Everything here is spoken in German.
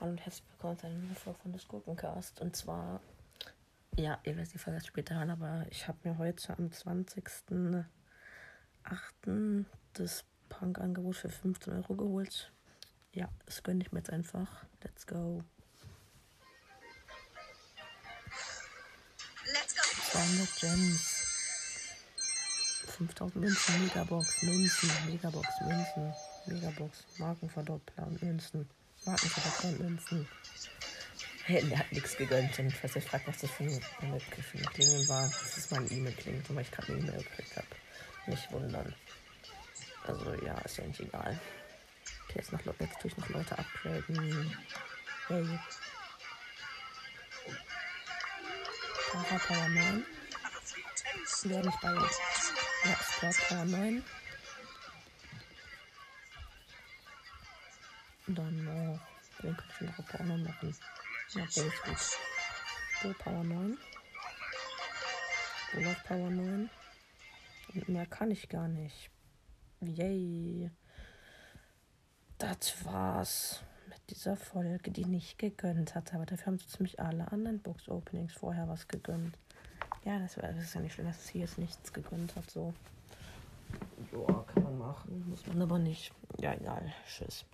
Hallo und herzlich willkommen zu einer neuen Folge von des Gurkencast. Und zwar, ja, ihr werdet die Folge später hören, aber ich habe mir heute am 20.08. das Punk-Angebot für 15 Euro geholt. Ja, das gönne ich mir jetzt einfach. Let's go. Let's go. 200 Gems. 5000 Münzen, Megabox, Münzen, Megabox, Münzen, Megabox, Markenverdoppler, Münzen, Markenverdoppler, Münzen. Hey, der hat nichts gegönnt. Und falls ihr fragt, was das für eine, Klingel war, das ist mein E-Mail-Klingel, weil ich gerade eine E-Mail gekriegt habe. Nicht wundern. Also ja, ist ja nicht egal. Okay, jetzt, noch, jetzt tue ich noch Leute upgraden. Hey. Para Power 9. Wer nicht bei ja, Squad Power 9. Und dann noch. Wen könnte ich noch Power 9 machen? Ja, gut. Bo Power 9. Olaf Power 9. Und mehr kann ich gar nicht. Yay. Das war's mit dieser Folge, die nicht gegönnt hat. Aber dafür haben so ziemlich alle anderen Box-Openings vorher was gegönnt. Ja, das, das ist ja nicht schlimm, dass es hier jetzt nichts gegönnt hat. So. Ja, kann man machen. Muss man aber nicht. Ja, egal. Tschüss.